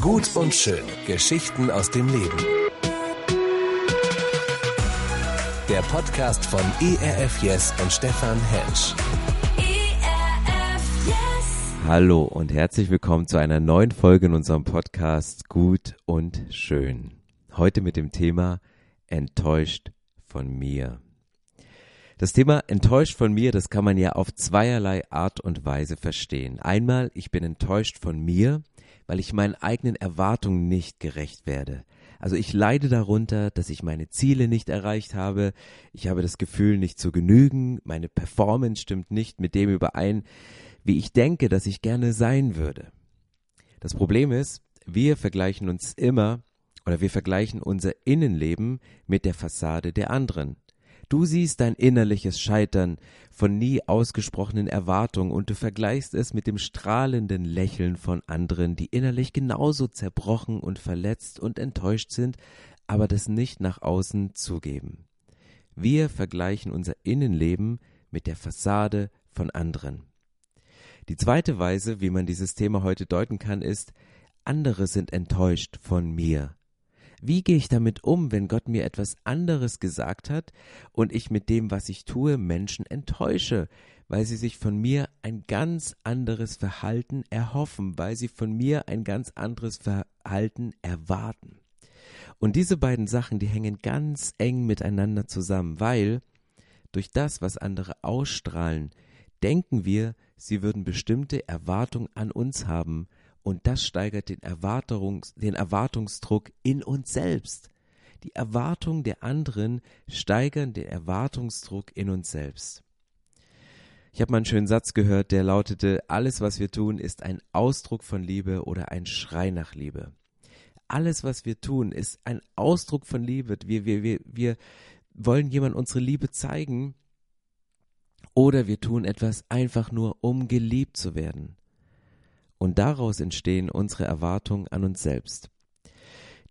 Gut und schön. Geschichten aus dem Leben. Der Podcast von ERF Yes und Stefan Hensch. ERF Yes. Hallo und herzlich willkommen zu einer neuen Folge in unserem Podcast Gut und Schön. Heute mit dem Thema Enttäuscht von mir. Das Thema enttäuscht von mir, das kann man ja auf zweierlei Art und Weise verstehen. Einmal, ich bin enttäuscht von mir, weil ich meinen eigenen Erwartungen nicht gerecht werde. Also ich leide darunter, dass ich meine Ziele nicht erreicht habe. Ich habe das Gefühl, nicht zu genügen. Meine Performance stimmt nicht mit dem überein, wie ich denke, dass ich gerne sein würde. Das Problem ist, wir vergleichen uns immer oder wir vergleichen unser Innenleben mit der Fassade der anderen. Du siehst dein innerliches Scheitern von nie ausgesprochenen Erwartungen und du vergleichst es mit dem strahlenden Lächeln von anderen, die innerlich genauso zerbrochen und verletzt und enttäuscht sind, aber das nicht nach außen zugeben. Wir vergleichen unser Innenleben mit der Fassade von anderen. Die zweite Weise, wie man dieses Thema heute deuten kann, ist, andere sind enttäuscht von mir. Wie gehe ich damit um, wenn Gott mir etwas anderes gesagt hat und ich mit dem, was ich tue, Menschen enttäusche, weil sie sich von mir ein ganz anderes Verhalten erhoffen, weil sie von mir ein ganz anderes Verhalten erwarten. Und diese beiden Sachen, die hängen ganz eng miteinander zusammen, weil durch das, was andere ausstrahlen, denken wir, sie würden bestimmte Erwartungen an uns haben, und das steigert den, Erwartungs-, den Erwartungsdruck in uns selbst. Die Erwartungen der anderen steigern den Erwartungsdruck in uns selbst. Ich habe mal einen schönen Satz gehört, der lautete, alles, was wir tun, ist ein Ausdruck von Liebe oder ein Schrei nach Liebe. Alles, was wir tun, ist ein Ausdruck von Liebe. Wir, wir, wir, wir wollen jemand unsere Liebe zeigen oder wir tun etwas einfach nur, um geliebt zu werden. Und daraus entstehen unsere Erwartungen an uns selbst.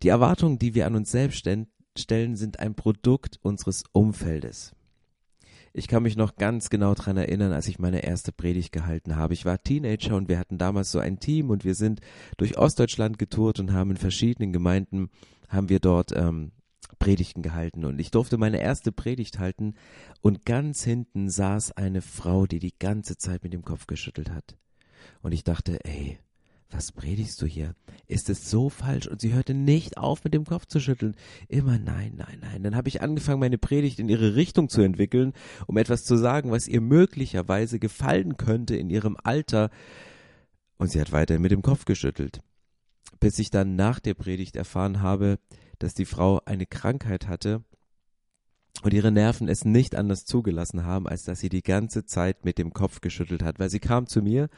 Die Erwartungen, die wir an uns selbst stellen, sind ein Produkt unseres Umfeldes. Ich kann mich noch ganz genau daran erinnern, als ich meine erste Predigt gehalten habe. Ich war Teenager und wir hatten damals so ein Team und wir sind durch Ostdeutschland getourt und haben in verschiedenen Gemeinden, haben wir dort ähm, Predigten gehalten und ich durfte meine erste Predigt halten und ganz hinten saß eine Frau, die die ganze Zeit mit dem Kopf geschüttelt hat. Und ich dachte, ey, was predigst du hier? Ist es so falsch? Und sie hörte nicht auf, mit dem Kopf zu schütteln. Immer nein, nein, nein. Dann habe ich angefangen, meine Predigt in ihre Richtung zu entwickeln, um etwas zu sagen, was ihr möglicherweise gefallen könnte in ihrem Alter. Und sie hat weiter mit dem Kopf geschüttelt. Bis ich dann nach der Predigt erfahren habe, dass die Frau eine Krankheit hatte und ihre Nerven es nicht anders zugelassen haben, als dass sie die ganze Zeit mit dem Kopf geschüttelt hat, weil sie kam zu mir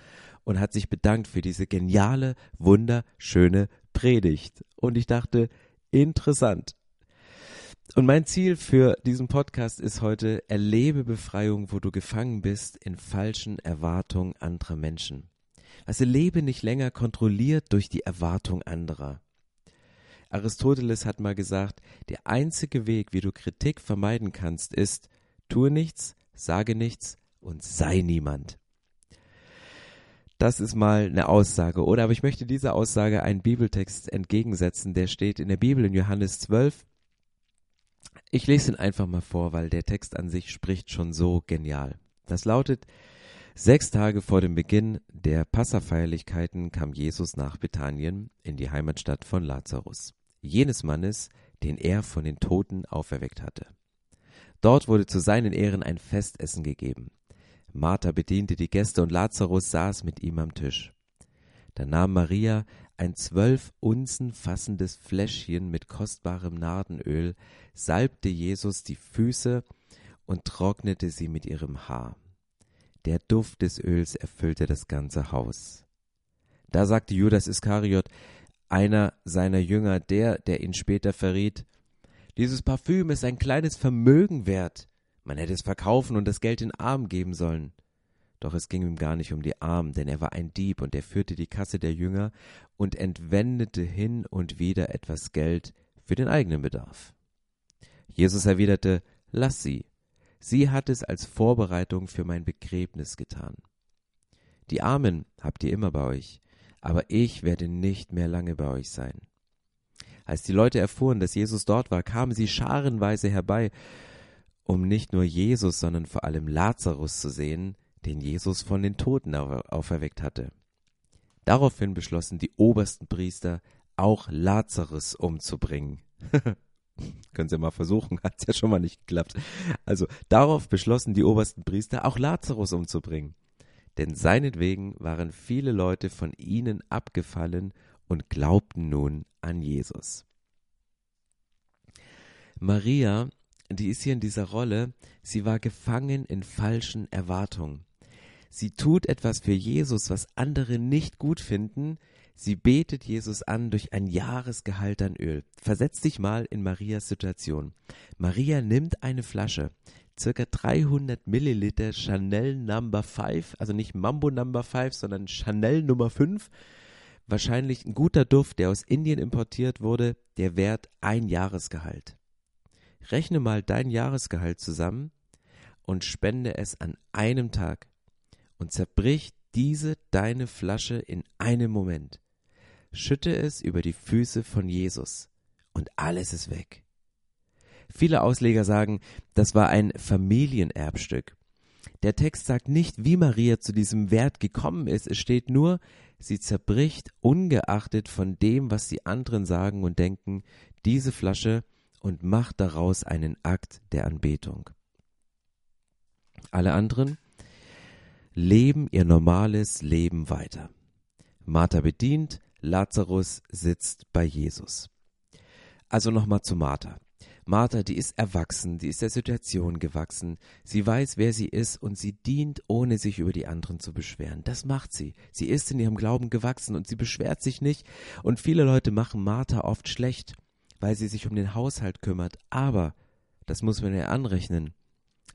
und hat sich bedankt für diese geniale, wunderschöne Predigt. Und ich dachte, interessant. Und mein Ziel für diesen Podcast ist heute, erlebe Befreiung, wo du gefangen bist in falschen Erwartungen anderer Menschen. Also lebe nicht länger kontrolliert durch die Erwartung anderer. Aristoteles hat mal gesagt, der einzige Weg, wie du Kritik vermeiden kannst, ist, tue nichts, sage nichts und sei niemand. Das ist mal eine Aussage, oder? Aber ich möchte dieser Aussage einen Bibeltext entgegensetzen, der steht in der Bibel in Johannes 12. Ich lese ihn einfach mal vor, weil der Text an sich spricht schon so genial. Das lautet, Sechs Tage vor dem Beginn der Passafeierlichkeiten kam Jesus nach Bethanien in die Heimatstadt von Lazarus, jenes Mannes, den er von den Toten auferweckt hatte. Dort wurde zu seinen Ehren ein Festessen gegeben. Martha bediente die Gäste und Lazarus saß mit ihm am Tisch. Da nahm Maria ein zwölf Unzen fassendes Fläschchen mit kostbarem Nardenöl, salbte Jesus die Füße und trocknete sie mit ihrem Haar. Der Duft des Öls erfüllte das ganze Haus. Da sagte Judas Iskariot, einer seiner Jünger, der, der ihn später verriet, dieses Parfüm ist ein kleines Vermögen wert. Man hätte es verkaufen und das Geld den Armen geben sollen. Doch es ging ihm gar nicht um die Armen, denn er war ein Dieb und er führte die Kasse der Jünger und entwendete hin und wieder etwas Geld für den eigenen Bedarf. Jesus erwiderte, Lass sie. Sie hat es als Vorbereitung für mein Begräbnis getan. Die Armen habt ihr immer bei euch, aber ich werde nicht mehr lange bei euch sein. Als die Leute erfuhren, dass Jesus dort war, kamen sie scharenweise herbei, um nicht nur Jesus, sondern vor allem Lazarus zu sehen, den Jesus von den Toten auferweckt hatte. Daraufhin beschlossen die obersten Priester, auch Lazarus umzubringen. Können Sie mal versuchen, hat es ja schon mal nicht geklappt. Also darauf beschlossen die obersten Priester, auch Lazarus umzubringen. Denn seinetwegen waren viele Leute von ihnen abgefallen und glaubten nun an Jesus. Maria, die ist hier in dieser Rolle, sie war gefangen in falschen Erwartungen. Sie tut etwas für Jesus, was andere nicht gut finden, Sie betet Jesus an durch ein Jahresgehalt an Öl. Versetz dich mal in Marias Situation. Maria nimmt eine Flasche, circa 300 Milliliter Chanel Number 5, also nicht Mambo Number 5, sondern Chanel Nummer 5. Wahrscheinlich ein guter Duft, der aus Indien importiert wurde, der wert ein Jahresgehalt. Rechne mal dein Jahresgehalt zusammen und spende es an einem Tag und zerbrich diese deine Flasche in einem Moment schütte es über die Füße von Jesus und alles ist weg. Viele Ausleger sagen, das war ein Familienerbstück. Der Text sagt nicht, wie Maria zu diesem Wert gekommen ist, es steht nur, sie zerbricht ungeachtet von dem, was die anderen sagen und denken, diese Flasche und macht daraus einen Akt der Anbetung. Alle anderen leben ihr normales Leben weiter. Martha bedient, Lazarus sitzt bei Jesus. Also nochmal zu Martha. Martha, die ist erwachsen, die ist der Situation gewachsen, sie weiß, wer sie ist und sie dient, ohne sich über die anderen zu beschweren. Das macht sie. Sie ist in ihrem Glauben gewachsen und sie beschwert sich nicht. Und viele Leute machen Martha oft schlecht, weil sie sich um den Haushalt kümmert. Aber, das muss man ja anrechnen,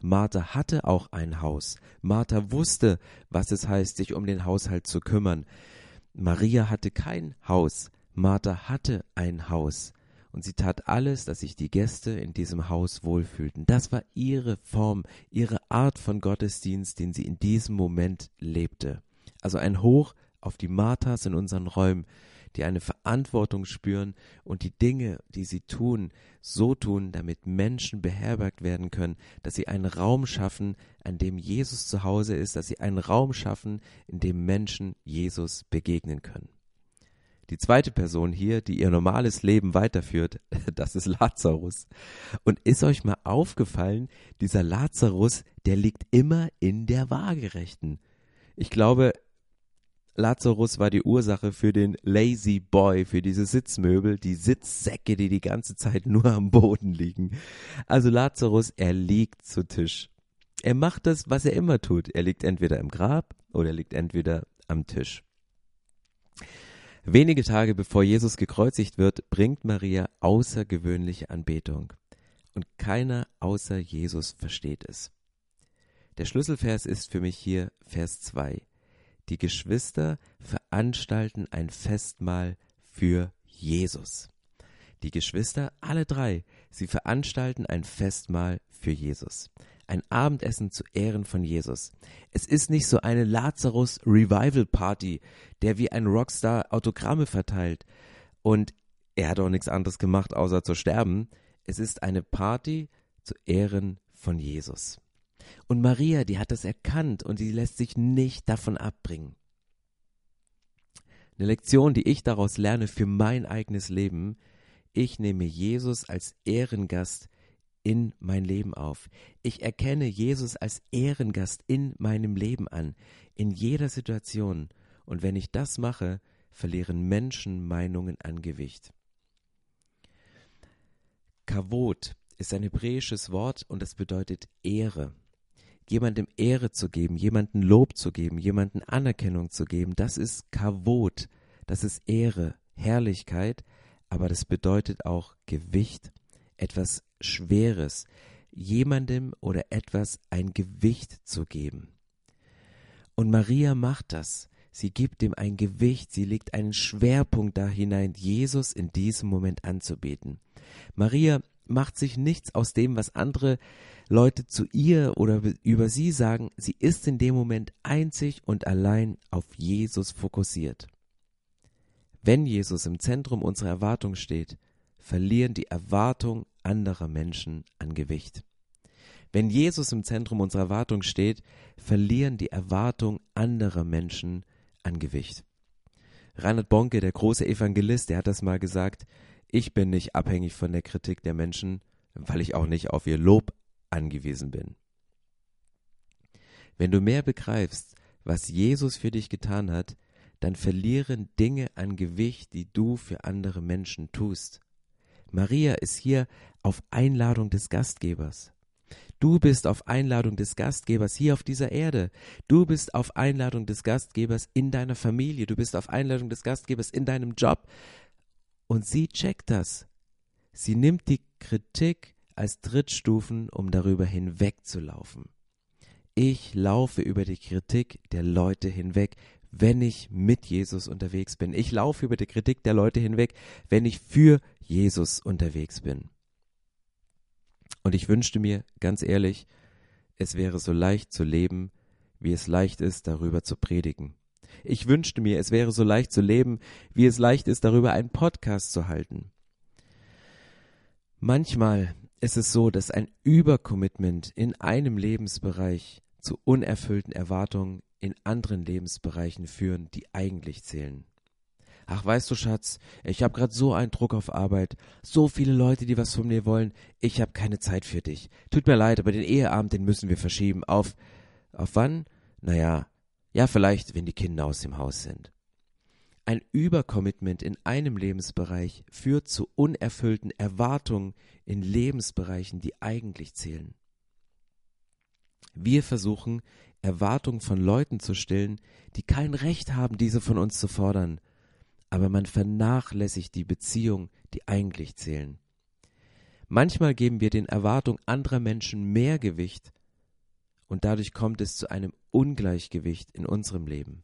Martha hatte auch ein Haus. Martha wusste, was es heißt, sich um den Haushalt zu kümmern. Maria hatte kein Haus, Martha hatte ein Haus, und sie tat alles, dass sich die Gäste in diesem Haus wohlfühlten. Das war ihre Form, ihre Art von Gottesdienst, den sie in diesem Moment lebte. Also ein Hoch auf die Marthas in unseren Räumen, die eine Verantwortung spüren und die Dinge, die sie tun, so tun, damit Menschen beherbergt werden können, dass sie einen Raum schaffen, an dem Jesus zu Hause ist, dass sie einen Raum schaffen, in dem Menschen Jesus begegnen können. Die zweite Person hier, die ihr normales Leben weiterführt, das ist Lazarus. Und ist euch mal aufgefallen, dieser Lazarus, der liegt immer in der Waagerechten. Ich glaube, Lazarus war die Ursache für den Lazy Boy, für diese Sitzmöbel, die Sitzsäcke, die die ganze Zeit nur am Boden liegen. Also Lazarus, er liegt zu Tisch. Er macht das, was er immer tut. Er liegt entweder im Grab oder er liegt entweder am Tisch. Wenige Tage bevor Jesus gekreuzigt wird, bringt Maria außergewöhnliche Anbetung. Und keiner außer Jesus versteht es. Der Schlüsselvers ist für mich hier Vers 2. Die Geschwister veranstalten ein Festmahl für Jesus. Die Geschwister, alle drei, sie veranstalten ein Festmahl für Jesus. Ein Abendessen zu Ehren von Jesus. Es ist nicht so eine Lazarus Revival Party, der wie ein Rockstar Autogramme verteilt. Und er hat auch nichts anderes gemacht, außer zu sterben. Es ist eine Party zu Ehren von Jesus. Und Maria, die hat das erkannt und sie lässt sich nicht davon abbringen. Eine Lektion, die ich daraus lerne für mein eigenes Leben. Ich nehme Jesus als Ehrengast in mein Leben auf. Ich erkenne Jesus als Ehrengast in meinem Leben an, in jeder Situation. Und wenn ich das mache, verlieren Menschen Meinungen an Gewicht. Kavot ist ein hebräisches Wort und es bedeutet Ehre jemandem Ehre zu geben, jemandem Lob zu geben, jemandem Anerkennung zu geben, das ist Kavot, das ist Ehre, Herrlichkeit, aber das bedeutet auch Gewicht, etwas Schweres, jemandem oder etwas ein Gewicht zu geben. Und Maria macht das. Sie gibt ihm ein Gewicht, sie legt einen Schwerpunkt da hinein, Jesus in diesem Moment anzubeten. Maria macht sich nichts aus dem, was andere Leute zu ihr oder über sie sagen, sie ist in dem Moment einzig und allein auf Jesus fokussiert. Wenn Jesus im Zentrum unserer Erwartung steht, verlieren die Erwartungen anderer Menschen an Gewicht. Wenn Jesus im Zentrum unserer Erwartung steht, verlieren die Erwartungen anderer Menschen an Gewicht. Reinhard Bonke, der große Evangelist, der hat das mal gesagt, ich bin nicht abhängig von der Kritik der Menschen, weil ich auch nicht auf ihr Lob angewiesen bin. Wenn du mehr begreifst, was Jesus für dich getan hat, dann verlieren Dinge an Gewicht, die du für andere Menschen tust. Maria ist hier auf Einladung des Gastgebers. Du bist auf Einladung des Gastgebers hier auf dieser Erde. Du bist auf Einladung des Gastgebers in deiner Familie. Du bist auf Einladung des Gastgebers in deinem Job. Und sie checkt das. Sie nimmt die Kritik als Trittstufen, um darüber hinwegzulaufen. Ich laufe über die Kritik der Leute hinweg, wenn ich mit Jesus unterwegs bin. Ich laufe über die Kritik der Leute hinweg, wenn ich für Jesus unterwegs bin. Und ich wünschte mir, ganz ehrlich, es wäre so leicht zu leben, wie es leicht ist, darüber zu predigen. Ich wünschte mir, es wäre so leicht zu leben, wie es leicht ist, darüber einen Podcast zu halten. Manchmal ist es so, dass ein Übercommitment in einem Lebensbereich zu unerfüllten Erwartungen in anderen Lebensbereichen führen, die eigentlich zählen. Ach, weißt du, Schatz, ich habe gerade so einen Druck auf Arbeit, so viele Leute, die was von mir wollen, ich habe keine Zeit für dich. Tut mir leid, aber den Eheabend, den müssen wir verschieben. Auf auf wann? Naja, ja, vielleicht, wenn die Kinder aus dem Haus sind. Ein Übercommitment in einem Lebensbereich führt zu unerfüllten Erwartungen in Lebensbereichen, die eigentlich zählen. Wir versuchen, Erwartungen von Leuten zu stillen, die kein Recht haben, diese von uns zu fordern, aber man vernachlässigt die Beziehungen, die eigentlich zählen. Manchmal geben wir den Erwartungen anderer Menschen mehr Gewicht und dadurch kommt es zu einem Ungleichgewicht in unserem Leben.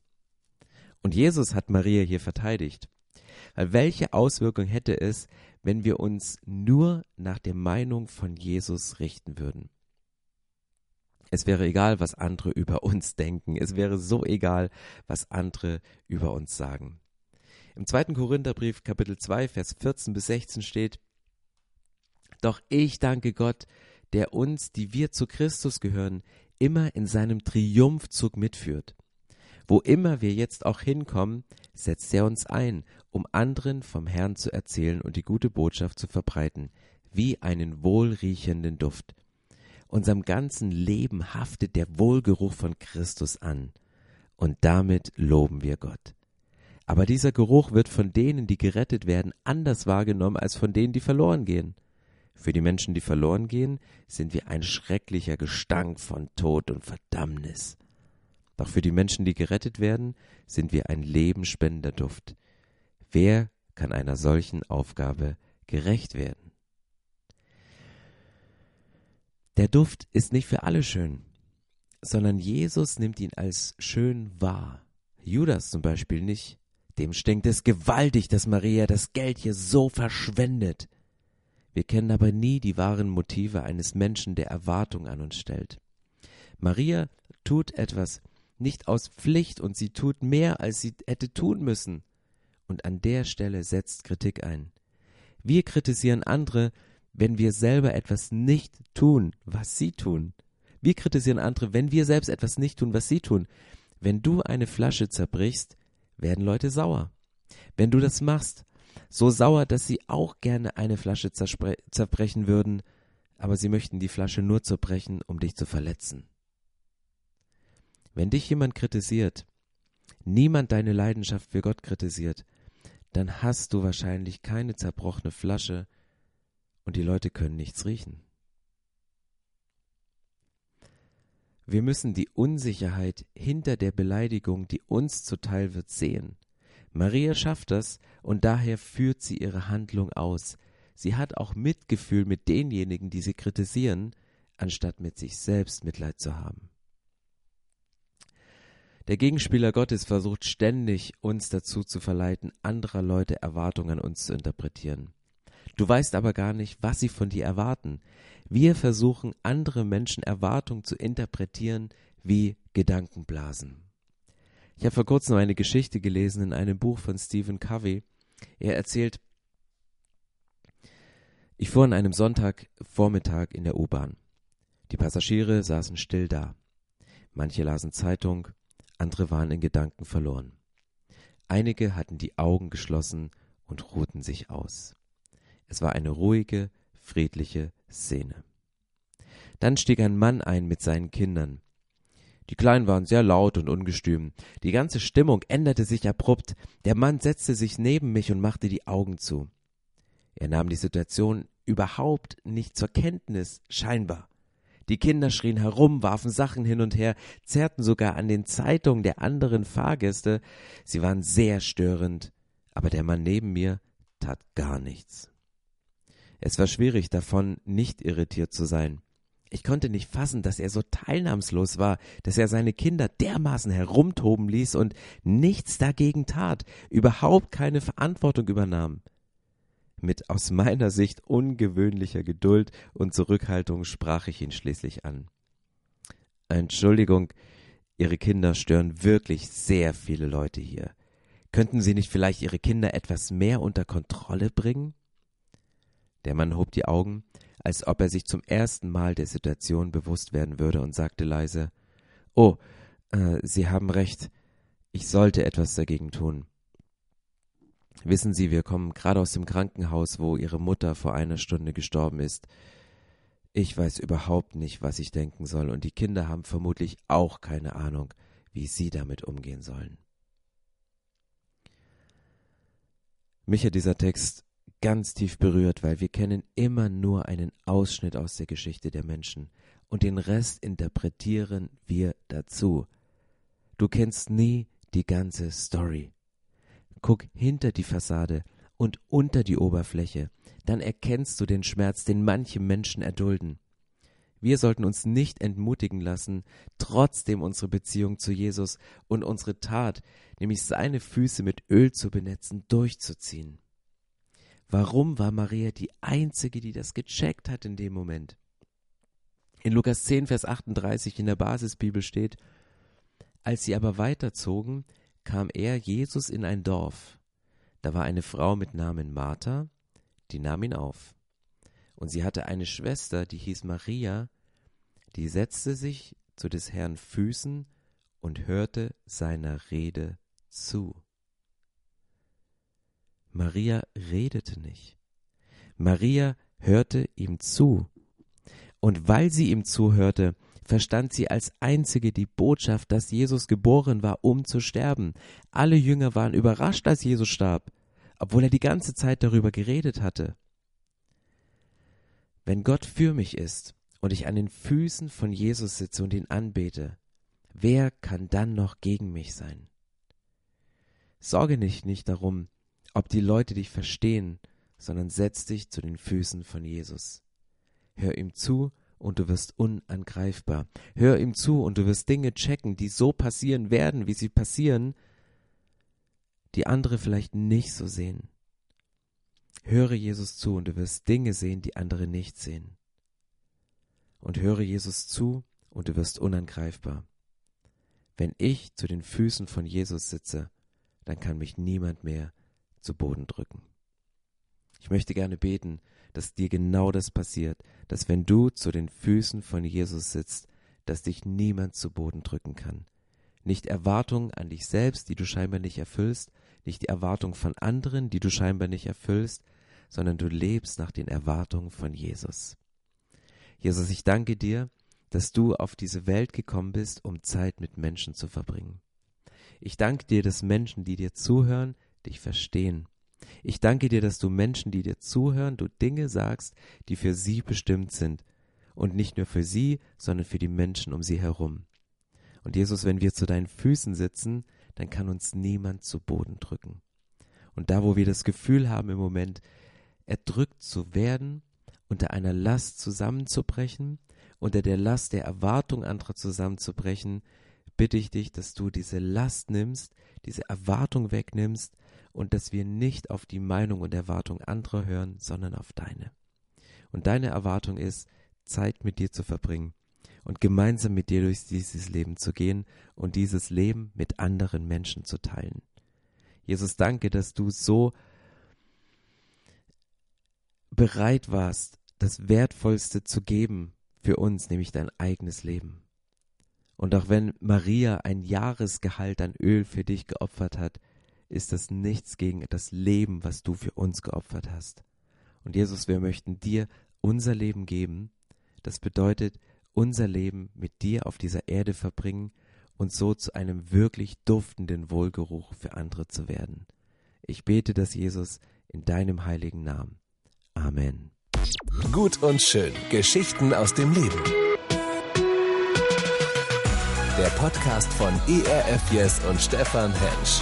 Und Jesus hat Maria hier verteidigt. Weil welche Auswirkung hätte es, wenn wir uns nur nach der Meinung von Jesus richten würden? Es wäre egal, was andere über uns denken. Es wäre so egal, was andere über uns sagen. Im zweiten Korintherbrief Kapitel 2 Vers 14 bis 16 steht, Doch ich danke Gott, der uns, die wir zu Christus gehören, immer in seinem Triumphzug mitführt. Wo immer wir jetzt auch hinkommen, setzt er uns ein, um anderen vom Herrn zu erzählen und die gute Botschaft zu verbreiten, wie einen wohlriechenden Duft. Unserem ganzen Leben haftet der Wohlgeruch von Christus an, und damit loben wir Gott. Aber dieser Geruch wird von denen, die gerettet werden, anders wahrgenommen als von denen, die verloren gehen. Für die Menschen, die verloren gehen, sind wir ein schrecklicher Gestank von Tod und Verdammnis. Doch für die Menschen, die gerettet werden, sind wir ein lebenspendender Duft. Wer kann einer solchen Aufgabe gerecht werden? Der Duft ist nicht für alle schön, sondern Jesus nimmt ihn als schön wahr. Judas zum Beispiel nicht. Dem stinkt es gewaltig, dass Maria das Geld hier so verschwendet. Wir kennen aber nie die wahren Motive eines Menschen, der Erwartung an uns stellt. Maria tut etwas nicht aus Pflicht und sie tut mehr, als sie hätte tun müssen. Und an der Stelle setzt Kritik ein. Wir kritisieren andere, wenn wir selber etwas nicht tun, was sie tun. Wir kritisieren andere, wenn wir selbst etwas nicht tun, was sie tun. Wenn du eine Flasche zerbrichst, werden Leute sauer. Wenn du das machst, so sauer, dass sie auch gerne eine Flasche zerbrechen würden, aber sie möchten die Flasche nur zerbrechen, um dich zu verletzen. Wenn dich jemand kritisiert, niemand deine Leidenschaft für Gott kritisiert, dann hast du wahrscheinlich keine zerbrochene Flasche und die Leute können nichts riechen. Wir müssen die Unsicherheit hinter der Beleidigung, die uns zuteil wird, sehen. Maria schafft das und daher führt sie ihre Handlung aus. Sie hat auch Mitgefühl mit denjenigen, die sie kritisieren, anstatt mit sich selbst Mitleid zu haben. Der Gegenspieler Gottes versucht ständig, uns dazu zu verleiten, anderer Leute Erwartungen an uns zu interpretieren. Du weißt aber gar nicht, was sie von dir erwarten. Wir versuchen, andere Menschen Erwartungen zu interpretieren wie Gedankenblasen. Ich habe vor kurzem eine Geschichte gelesen in einem Buch von Stephen Covey. Er erzählt, ich fuhr an einem Sonntagvormittag in der U-Bahn. Die Passagiere saßen still da. Manche lasen Zeitung, andere waren in Gedanken verloren. Einige hatten die Augen geschlossen und ruhten sich aus. Es war eine ruhige, friedliche Szene. Dann stieg ein Mann ein mit seinen Kindern. Die Kleinen waren sehr laut und ungestüm. Die ganze Stimmung änderte sich abrupt. Der Mann setzte sich neben mich und machte die Augen zu. Er nahm die Situation überhaupt nicht zur Kenntnis, scheinbar. Die Kinder schrien herum, warfen Sachen hin und her, zerrten sogar an den Zeitungen der anderen Fahrgäste. Sie waren sehr störend, aber der Mann neben mir tat gar nichts. Es war schwierig davon, nicht irritiert zu sein. Ich konnte nicht fassen, dass er so teilnahmslos war, dass er seine Kinder dermaßen herumtoben ließ und nichts dagegen tat, überhaupt keine Verantwortung übernahm. Mit aus meiner Sicht ungewöhnlicher Geduld und Zurückhaltung sprach ich ihn schließlich an. Entschuldigung, Ihre Kinder stören wirklich sehr viele Leute hier. Könnten Sie nicht vielleicht Ihre Kinder etwas mehr unter Kontrolle bringen? Der Mann hob die Augen, als ob er sich zum ersten Mal der Situation bewusst werden würde und sagte leise Oh, äh, Sie haben recht, ich sollte etwas dagegen tun. Wissen Sie, wir kommen gerade aus dem Krankenhaus, wo Ihre Mutter vor einer Stunde gestorben ist. Ich weiß überhaupt nicht, was ich denken soll, und die Kinder haben vermutlich auch keine Ahnung, wie sie damit umgehen sollen. Mich hat dieser Text ganz tief berührt, weil wir kennen immer nur einen Ausschnitt aus der Geschichte der Menschen und den Rest interpretieren wir dazu. Du kennst nie die ganze Story. Guck hinter die Fassade und unter die Oberfläche, dann erkennst du den Schmerz, den manche Menschen erdulden. Wir sollten uns nicht entmutigen lassen, trotzdem unsere Beziehung zu Jesus und unsere Tat, nämlich seine Füße mit Öl zu benetzen, durchzuziehen. Warum war Maria die Einzige, die das gecheckt hat in dem Moment? In Lukas 10, Vers 38 in der Basisbibel steht, als sie aber weiterzogen, kam er, Jesus, in ein Dorf. Da war eine Frau mit Namen Martha, die nahm ihn auf. Und sie hatte eine Schwester, die hieß Maria, die setzte sich zu des Herrn Füßen und hörte seiner Rede zu. Maria redete nicht. Maria hörte ihm zu. Und weil sie ihm zuhörte, verstand sie als einzige die Botschaft, dass Jesus geboren war, um zu sterben. Alle Jünger waren überrascht, als Jesus starb, obwohl er die ganze Zeit darüber geredet hatte. Wenn Gott für mich ist und ich an den Füßen von Jesus sitze und ihn anbete, wer kann dann noch gegen mich sein? Sorge nicht nicht darum, ob die Leute dich verstehen, sondern setz dich zu den Füßen von Jesus. Hör ihm zu und du wirst unangreifbar. Hör ihm zu und du wirst Dinge checken, die so passieren werden, wie sie passieren, die andere vielleicht nicht so sehen. Höre Jesus zu und du wirst Dinge sehen, die andere nicht sehen. Und höre Jesus zu und du wirst unangreifbar. Wenn ich zu den Füßen von Jesus sitze, dann kann mich niemand mehr zu Boden drücken. Ich möchte gerne beten, dass dir genau das passiert, dass wenn du zu den Füßen von Jesus sitzt, dass dich niemand zu Boden drücken kann. Nicht Erwartungen an dich selbst, die du scheinbar nicht erfüllst, nicht die Erwartung von anderen, die du scheinbar nicht erfüllst, sondern du lebst nach den Erwartungen von Jesus. Jesus, ich danke dir, dass du auf diese Welt gekommen bist, um Zeit mit Menschen zu verbringen. Ich danke dir, dass Menschen, die dir zuhören, dich verstehen ich danke dir, dass du Menschen, die dir zuhören, du Dinge sagst, die für sie bestimmt sind. Und nicht nur für sie, sondern für die Menschen um sie herum. Und Jesus, wenn wir zu deinen Füßen sitzen, dann kann uns niemand zu Boden drücken. Und da, wo wir das Gefühl haben im Moment, erdrückt zu werden, unter einer Last zusammenzubrechen, unter der Last der Erwartung anderer zusammenzubrechen, bitte ich dich, dass du diese Last nimmst, diese Erwartung wegnimmst und dass wir nicht auf die Meinung und Erwartung anderer hören, sondern auf deine. Und deine Erwartung ist, Zeit mit dir zu verbringen. und gemeinsam mit dir durch dieses Leben zu gehen und dieses Leben mit anderen Menschen zu teilen. Jesus, danke, dass du so bereit warst, das Wertvollste zu geben für uns, nämlich dein eigenes Leben. Und auch wenn Maria ein Jahresgehalt an Öl für dich geopfert hat, ist das nichts gegen das Leben, was du für uns geopfert hast. Und Jesus, wir möchten dir unser Leben geben. Das bedeutet, unser Leben mit dir auf dieser Erde verbringen und so zu einem wirklich duftenden Wohlgeruch für andere zu werden. Ich bete das, Jesus, in deinem heiligen Namen. Amen. Gut und schön. Geschichten aus dem Leben. Der Podcast von ERF Yes und Stefan Hensch.